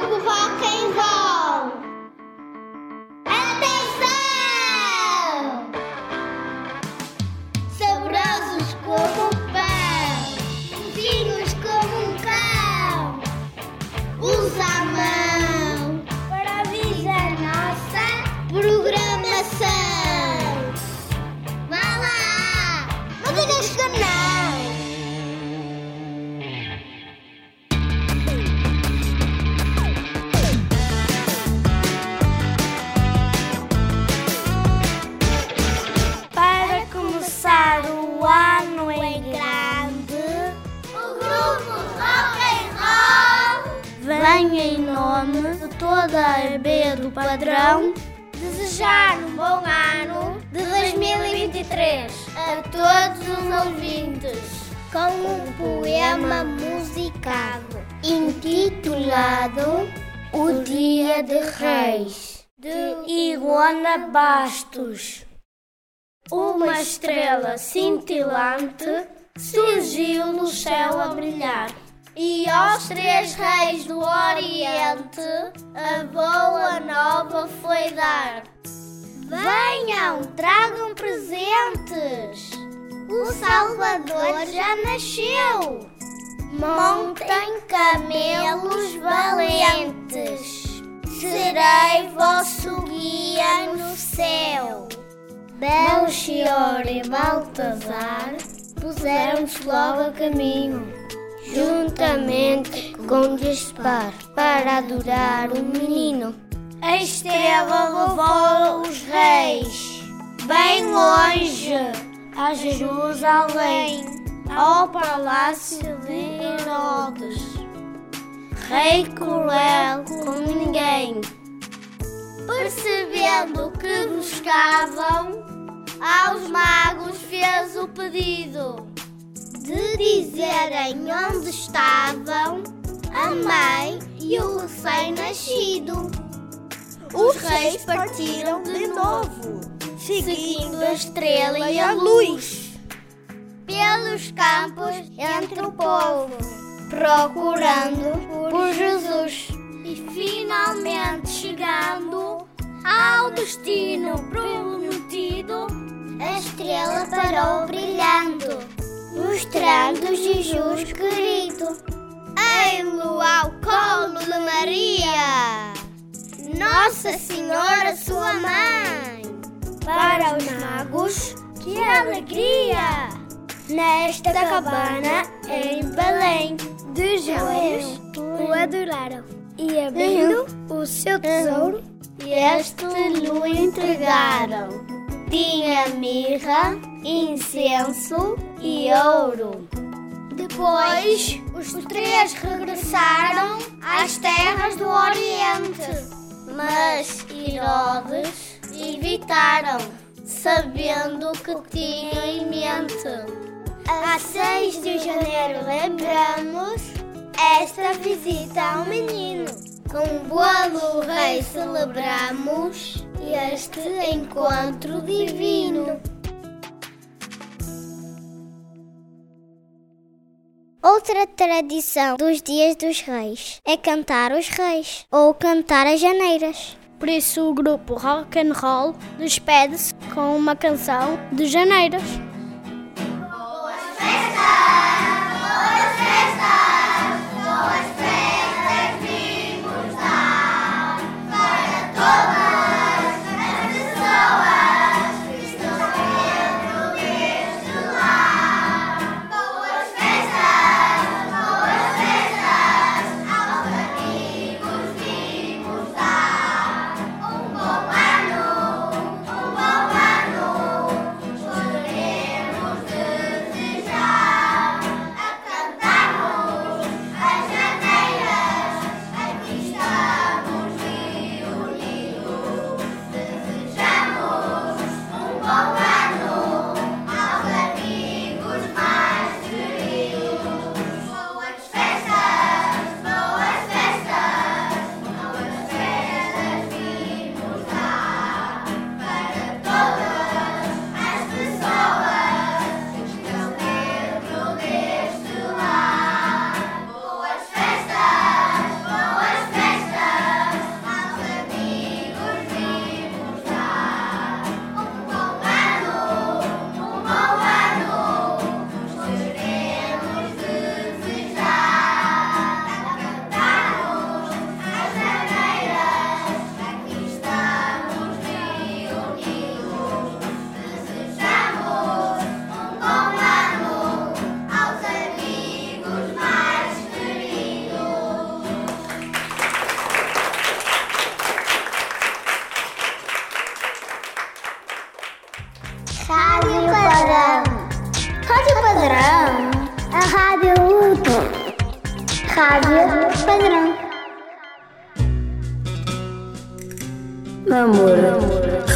grupo rock and roll. Vem em nome de toda a EB do Padrão desejar um bom ano de 2023 a todos os ouvintes com um poema musicado intitulado O Dia de Reis de Iguana Bastos. Uma estrela cintilante surgiu no céu a brilhar. E aos três reis do Oriente a boa nova foi dar. Venham, tragam presentes. O Salvador já nasceu. Montem camelos valentes. Serei vosso guia no céu. Belchior e Baltazar puseram-se logo a caminho, juntamente com Gaspar, para adorar o menino. A estrela levou os reis bem longe, a Jerusalém, ao palácio de Herodes. Rei cruel como ninguém. Percebendo que buscavam, aos magos fez o pedido de dizerem onde estavam a mãe e o recém-nascido. Os reis partiram de novo, seguindo a estrela e a luz, pelos campos entre o povo, procurando por Jesus. E finalmente chegando ao destino prometido, a estrela parou brilhando, mostrando Jesus querido. Ei-lo ao colo de Maria, Nossa Senhora, sua mãe. Para os magos, que alegria! Nesta cabana em Belém, de joelhos o adoraram e abrindo o seu tesouro, este lhe entregaram. Tinha mirra, incenso e ouro. Depois, os três regressaram às terras do Oriente. Mas Herodes evitaram, sabendo que tinha em mente. A 6 de janeiro lembramos esta visita ao menino. Com bolo rei celebramos este encontro divino. Outra tradição dos dias dos reis é cantar os reis ou cantar as janeiras. Por isso o grupo Rock and Roll despede-se com uma canção de janeiras. Rádio Padrão. Amor,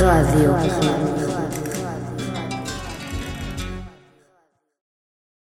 rádio.